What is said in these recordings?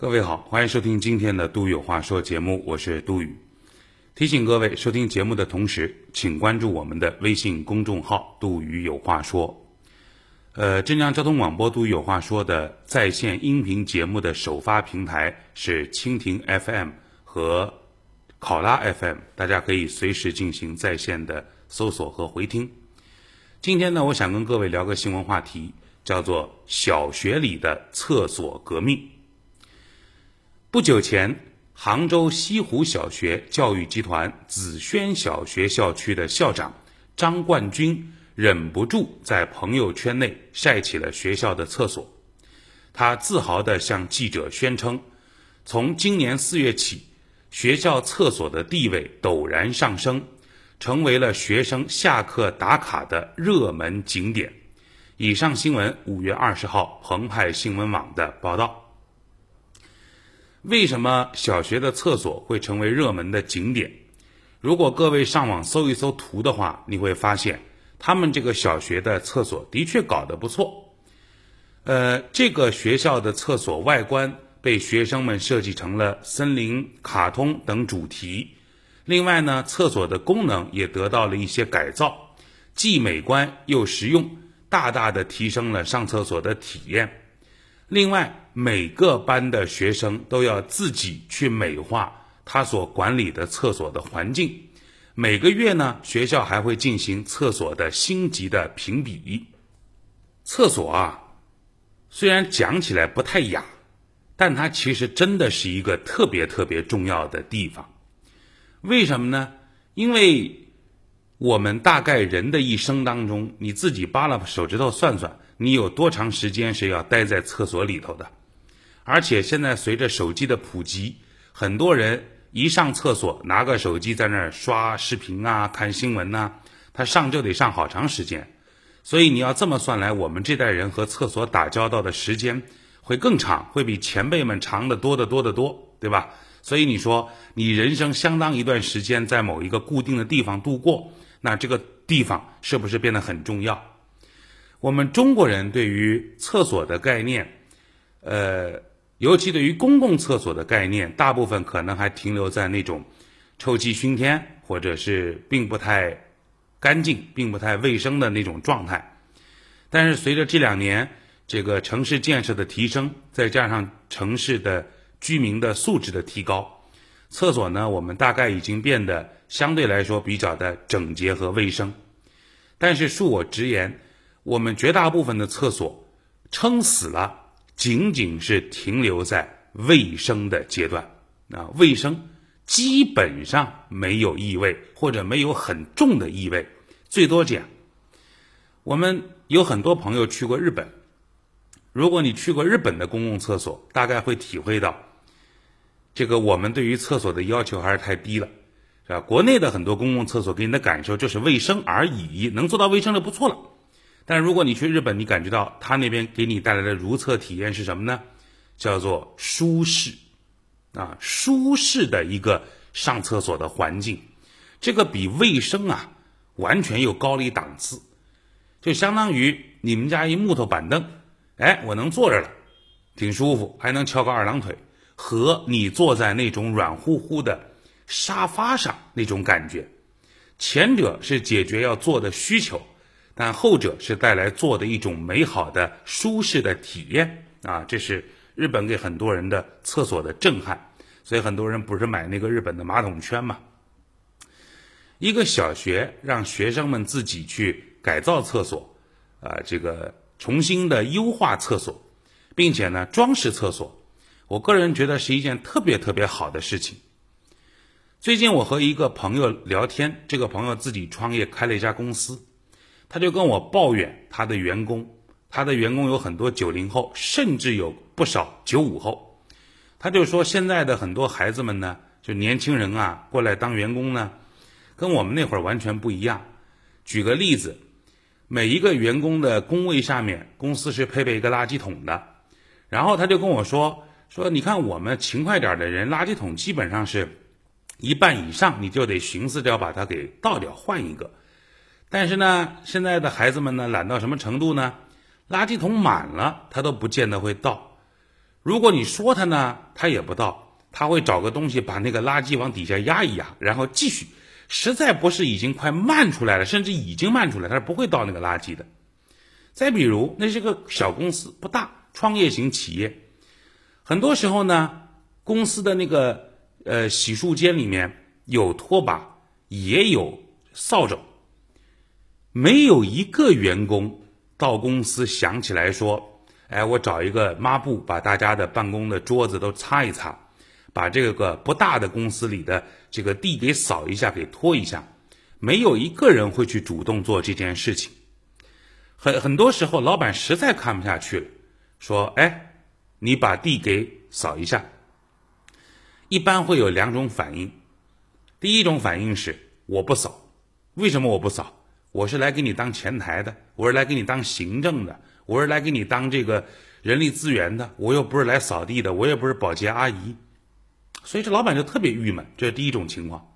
各位好，欢迎收听今天的《杜宇有话说》节目，我是杜宇。提醒各位，收听节目的同时，请关注我们的微信公众号“杜宇有话说”。呃，镇江交通广播“杜宇有话说”的在线音频节目的首发平台是蜻蜓 FM 和考拉 FM，大家可以随时进行在线的搜索和回听。今天呢，我想跟各位聊个新闻话题，叫做“小学里的厕所革命”。不久前，杭州西湖小学教育集团紫轩小学校区的校长张冠军忍不住在朋友圈内晒起了学校的厕所。他自豪地向记者宣称，从今年四月起，学校厕所的地位陡然上升，成为了学生下课打卡的热门景点。以上新闻，五月二十号澎湃新闻网的报道。为什么小学的厕所会成为热门的景点？如果各位上网搜一搜图的话，你会发现他们这个小学的厕所的确搞得不错。呃，这个学校的厕所外观被学生们设计成了森林、卡通等主题。另外呢，厕所的功能也得到了一些改造，既美观又实用，大大的提升了上厕所的体验。另外，每个班的学生都要自己去美化他所管理的厕所的环境。每个月呢，学校还会进行厕所的星级的评比。厕所啊，虽然讲起来不太雅，但它其实真的是一个特别特别重要的地方。为什么呢？因为我们大概人的一生当中，你自己扒拉手指头算算。你有多长时间是要待在厕所里头的？而且现在随着手机的普及，很多人一上厕所拿个手机在那儿刷视频啊、看新闻呐，他上就得上好长时间。所以你要这么算来，我们这代人和厕所打交道的时间会更长，会比前辈们长得多得多得多，对吧？所以你说你人生相当一段时间在某一个固定的地方度过，那这个地方是不是变得很重要？我们中国人对于厕所的概念，呃，尤其对于公共厕所的概念，大部分可能还停留在那种臭气熏天，或者是并不太干净、并不太卫生的那种状态。但是随着这两年这个城市建设的提升，再加上城市的居民的素质的提高，厕所呢，我们大概已经变得相对来说比较的整洁和卫生。但是恕我直言。我们绝大部分的厕所撑死了，仅仅是停留在卫生的阶段啊，卫生基本上没有异味或者没有很重的异味，最多这样。我们有很多朋友去过日本，如果你去过日本的公共厕所，大概会体会到，这个我们对于厕所的要求还是太低了，啊？国内的很多公共厕所给你的感受就是卫生而已，能做到卫生就不错了。但如果你去日本，你感觉到他那边给你带来的如厕体验是什么呢？叫做舒适，啊，舒适的一个上厕所的环境，这个比卫生啊完全又高了一档次，就相当于你们家一木头板凳，哎，我能坐着了，挺舒服，还能翘个二郎腿，和你坐在那种软乎乎的沙发上那种感觉，前者是解决要坐的需求。但后者是带来做的一种美好的、舒适的体验啊！这是日本给很多人的厕所的震撼，所以很多人不是买那个日本的马桶圈嘛？一个小学让学生们自己去改造厕所，啊，这个重新的优化厕所，并且呢装饰厕所，我个人觉得是一件特别特别好的事情。最近我和一个朋友聊天，这个朋友自己创业开了一家公司。他就跟我抱怨他的员工，他的员工有很多九零后，甚至有不少九五后。他就说现在的很多孩子们呢，就年轻人啊，过来当员工呢，跟我们那会儿完全不一样。举个例子，每一个员工的工位下面，公司是配备一个垃圾桶的。然后他就跟我说说，你看我们勤快点的人，垃圾桶基本上是一半以上，你就得寻思着要把它给倒掉，换一个。但是呢，现在的孩子们呢，懒到什么程度呢？垃圾桶满了，他都不见得会倒。如果你说他呢，他也不倒，他会找个东西把那个垃圾往底下压一压，然后继续。实在不是已经快漫出来了，甚至已经漫出来，他是不会倒那个垃圾的。再比如，那是个小公司，不大，创业型企业，很多时候呢，公司的那个呃洗漱间里面有拖把，也有扫帚，没有一个员工到公司想起来说，哎，我找一个抹布把大家的办公的桌子都擦一擦。把这个不大的公司里的这个地给扫一下，给拖一下，没有一个人会去主动做这件事情。很很多时候，老板实在看不下去了，说：“哎，你把地给扫一下。”一般会有两种反应。第一种反应是我不扫，为什么我不扫？我是来给你当前台的，我是来给你当行政的，我是来给你当这个人力资源的，我又不是来扫地的，我也不是保洁阿姨。所以这老板就特别郁闷，这是第一种情况。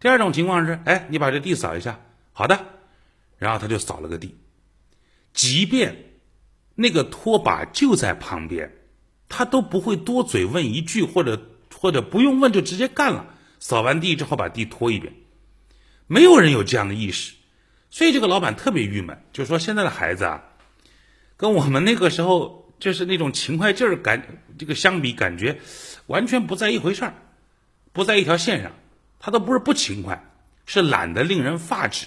第二种情况是，哎，你把这地扫一下，好的，然后他就扫了个地。即便那个拖把就在旁边，他都不会多嘴问一句，或者或者不用问就直接干了。扫完地之后把地拖一遍，没有人有这样的意识，所以这个老板特别郁闷，就说现在的孩子啊，跟我们那个时候就是那种勤快劲儿感这个相比，感觉。完全不在一回事儿，不在一条线上，他都不是不勤快，是懒得令人发指。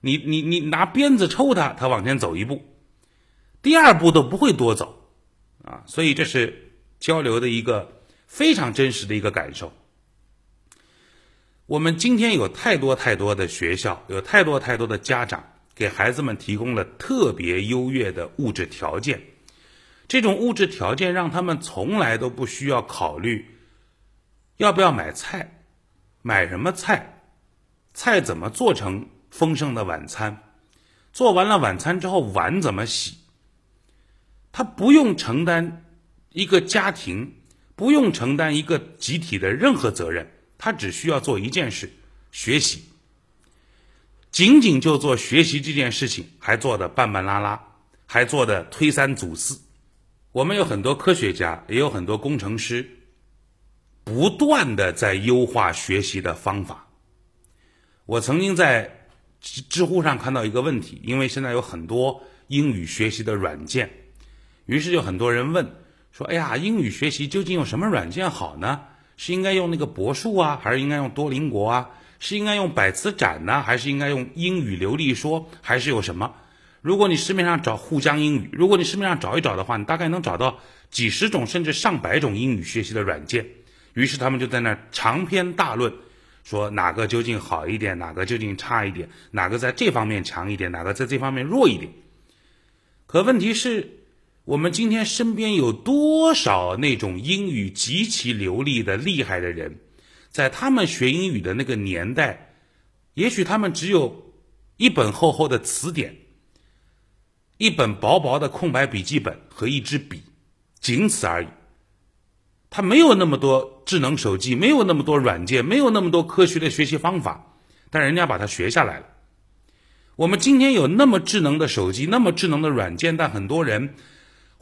你你你拿鞭子抽他，他往前走一步，第二步都不会多走，啊，所以这是交流的一个非常真实的一个感受。我们今天有太多太多的学校，有太多太多的家长给孩子们提供了特别优越的物质条件。这种物质条件让他们从来都不需要考虑要不要买菜，买什么菜，菜怎么做成丰盛的晚餐，做完了晚餐之后碗怎么洗。他不用承担一个家庭，不用承担一个集体的任何责任，他只需要做一件事：学习。仅仅就做学习这件事情，还做的半半拉拉，还做的推三阻四。我们有很多科学家，也有很多工程师，不断的在优化学习的方法。我曾经在知乎上看到一个问题，因为现在有很多英语学习的软件，于是就很多人问说：“哎呀，英语学习究竟用什么软件好呢？是应该用那个博数啊，还是应该用多邻国啊？是应该用百词斩呢，还是应该用英语流利说，还是有什么？”如果你市面上找沪江英语，如果你市面上找一找的话，你大概能找到几十种甚至上百种英语学习的软件。于是他们就在那长篇大论，说哪个究竟好一点，哪个究竟差一点，哪个在这方面强一点，哪个在这方面弱一点。可问题是，我们今天身边有多少那种英语极其流利的厉害的人，在他们学英语的那个年代，也许他们只有一本厚厚的词典。一本薄薄的空白笔记本和一支笔，仅此而已。他没有那么多智能手机，没有那么多软件，没有那么多科学的学习方法，但人家把它学下来了。我们今天有那么智能的手机，那么智能的软件，但很多人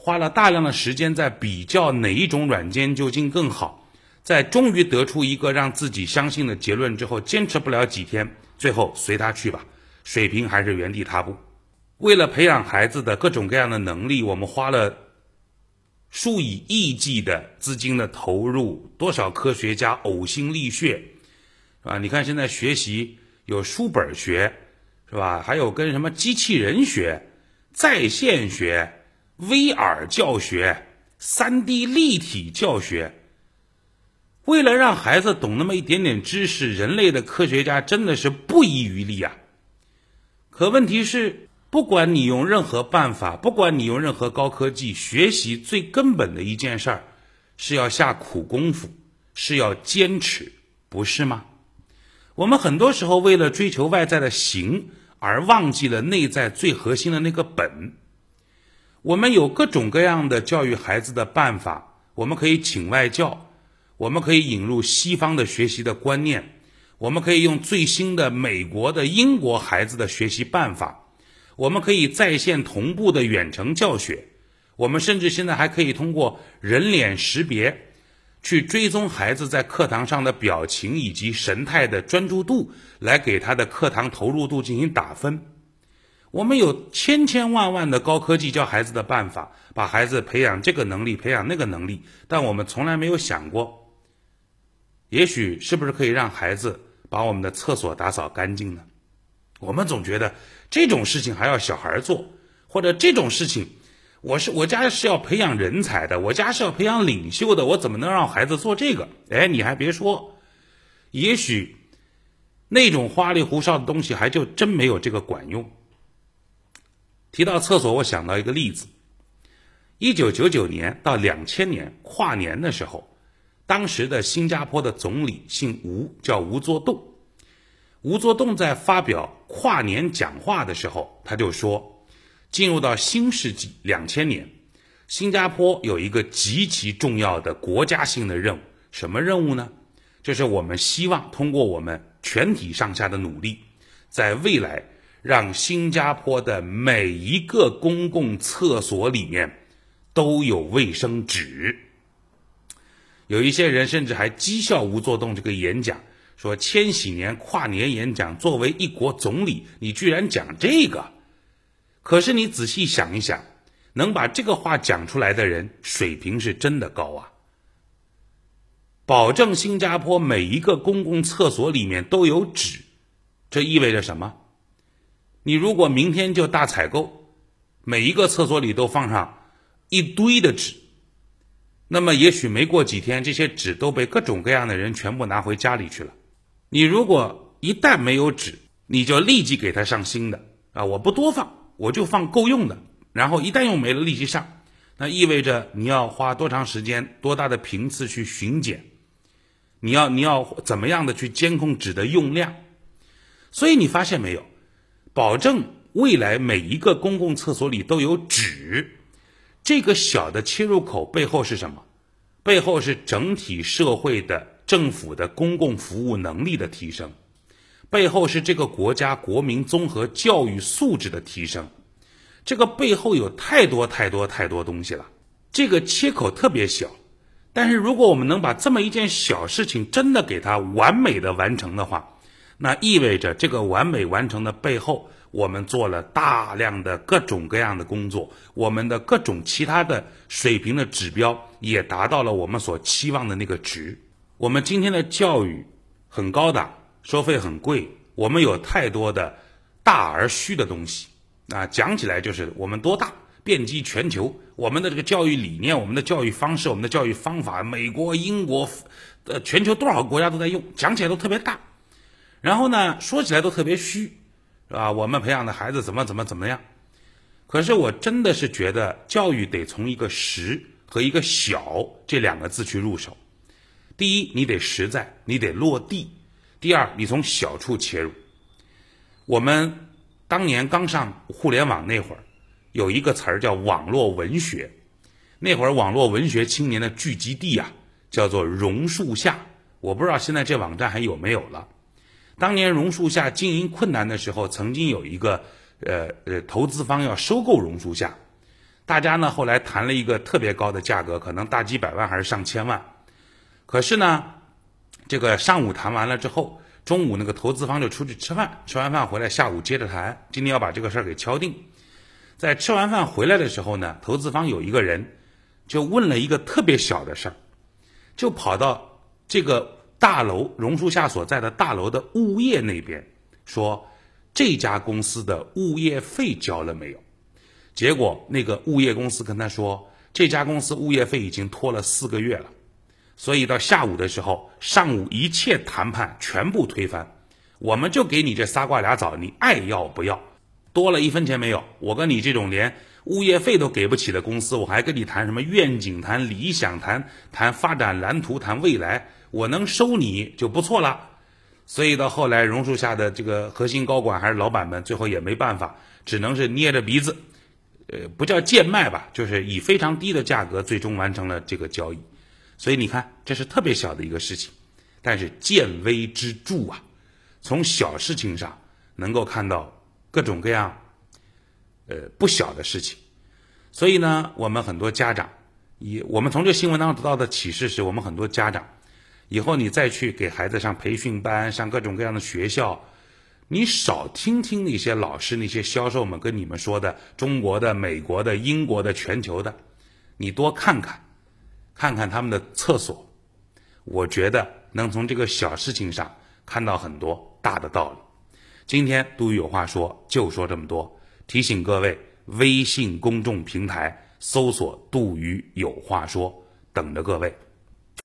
花了大量的时间在比较哪一种软件究竟更好，在终于得出一个让自己相信的结论之后，坚持不了几天，最后随他去吧，水平还是原地踏步。为了培养孩子的各种各样的能力，我们花了数以亿计的资金的投入，多少科学家呕心沥血，是吧？你看现在学习有书本学，是吧？还有跟什么机器人学、在线学、VR 教学、三 D 立体教学。为了让孩子懂那么一点点知识，人类的科学家真的是不遗余力啊。可问题是。不管你用任何办法，不管你用任何高科技，学习最根本的一件事儿，是要下苦功夫，是要坚持，不是吗？我们很多时候为了追求外在的形，而忘记了内在最核心的那个本。我们有各种各样的教育孩子的办法，我们可以请外教，我们可以引入西方的学习的观念，我们可以用最新的美国的、英国孩子的学习办法。我们可以在线同步的远程教学，我们甚至现在还可以通过人脸识别，去追踪孩子在课堂上的表情以及神态的专注度，来给他的课堂投入度进行打分。我们有千千万万的高科技教孩子的办法，把孩子培养这个能力，培养那个能力，但我们从来没有想过，也许是不是可以让孩子把我们的厕所打扫干净呢？我们总觉得这种事情还要小孩做，或者这种事情。我是我家是要培养人才的，我家是要培养领袖的，我怎么能让孩子做这个？哎，你还别说，也许那种花里胡哨的东西还就真没有这个管用。提到厕所，我想到一个例子：一九九九年到两千年跨年的时候，当时的新加坡的总理姓吴，叫吴作栋。吴作栋在发表跨年讲话的时候，他就说。进入到新世纪两千年，新加坡有一个极其重要的国家性的任务，什么任务呢？就是我们希望通过我们全体上下的努力，在未来让新加坡的每一个公共厕所里面都有卫生纸。有一些人甚至还讥笑吴作栋这个演讲，说千禧年跨年演讲，作为一国总理，你居然讲这个。可是你仔细想一想，能把这个话讲出来的人水平是真的高啊！保证新加坡每一个公共厕所里面都有纸，这意味着什么？你如果明天就大采购，每一个厕所里都放上一堆的纸，那么也许没过几天，这些纸都被各种各样的人全部拿回家里去了。你如果一旦没有纸，你就立即给他上新的啊！我不多放。我就放够用的，然后一旦用没了立即上，那意味着你要花多长时间、多大的频次去巡检，你要你要怎么样的去监控纸的用量？所以你发现没有，保证未来每一个公共厕所里都有纸，这个小的切入口背后是什么？背后是整体社会的政府的公共服务能力的提升。背后是这个国家国民综合教育素质的提升，这个背后有太多太多太多东西了。这个切口特别小，但是如果我们能把这么一件小事情真的给它完美的完成的话，那意味着这个完美完成的背后，我们做了大量的各种各样的工作，我们的各种其他的水平的指标也达到了我们所期望的那个值。我们今天的教育很高档。收费很贵，我们有太多的大而虚的东西啊！讲起来就是我们多大，遍及全球。我们的这个教育理念、我们的教育方式、我们的教育方法，美国、英国，呃，全球多少个国家都在用，讲起来都特别大。然后呢，说起来都特别虚，是吧？我们培养的孩子怎么怎么怎么样？可是我真的是觉得，教育得从一个实和一个小这两个字去入手。第一，你得实在，你得落地。第二，你从小处切入。我们当年刚上互联网那会儿，有一个词儿叫网络文学。那会儿网络文学青年的聚集地啊，叫做榕树下。我不知道现在这网站还有没有了。当年榕树下经营困难的时候，曾经有一个呃呃投资方要收购榕树下，大家呢后来谈了一个特别高的价格，可能大几百万还是上千万。可是呢。这个上午谈完了之后，中午那个投资方就出去吃饭，吃完饭回来，下午接着谈。今天要把这个事儿给敲定。在吃完饭回来的时候呢，投资方有一个人就问了一个特别小的事儿，就跑到这个大楼榕树下所在的大楼的物业那边说：“这家公司的物业费交了没有？”结果那个物业公司跟他说：“这家公司物业费已经拖了四个月了。”所以到下午的时候，上午一切谈判全部推翻，我们就给你这仨瓜俩枣，你爱要不要？多了一分钱没有。我跟你这种连物业费都给不起的公司，我还跟你谈什么愿景、谈理想、谈谈发展蓝图、谈未来，我能收你就不错了。所以到后来，榕树下的这个核心高管还是老板们，最后也没办法，只能是捏着鼻子，呃，不叫贱卖吧，就是以非常低的价格，最终完成了这个交易。所以你看，这是特别小的一个事情，但是见微知著啊。从小事情上能够看到各种各样，呃，不小的事情。所以呢，我们很多家长，以我们从这新闻当中得到的启示是，我们很多家长，以后你再去给孩子上培训班、上各种各样的学校，你少听听那些老师、那些销售们跟你们说的中国的、美国的、英国的、全球的，你多看看，看看他们的厕所，我觉得能从这个小事情上看到很多大的道理。今天杜宇有话说，就说这么多，提醒各位。微信公众平台搜索“杜宇有话说”，等着各位。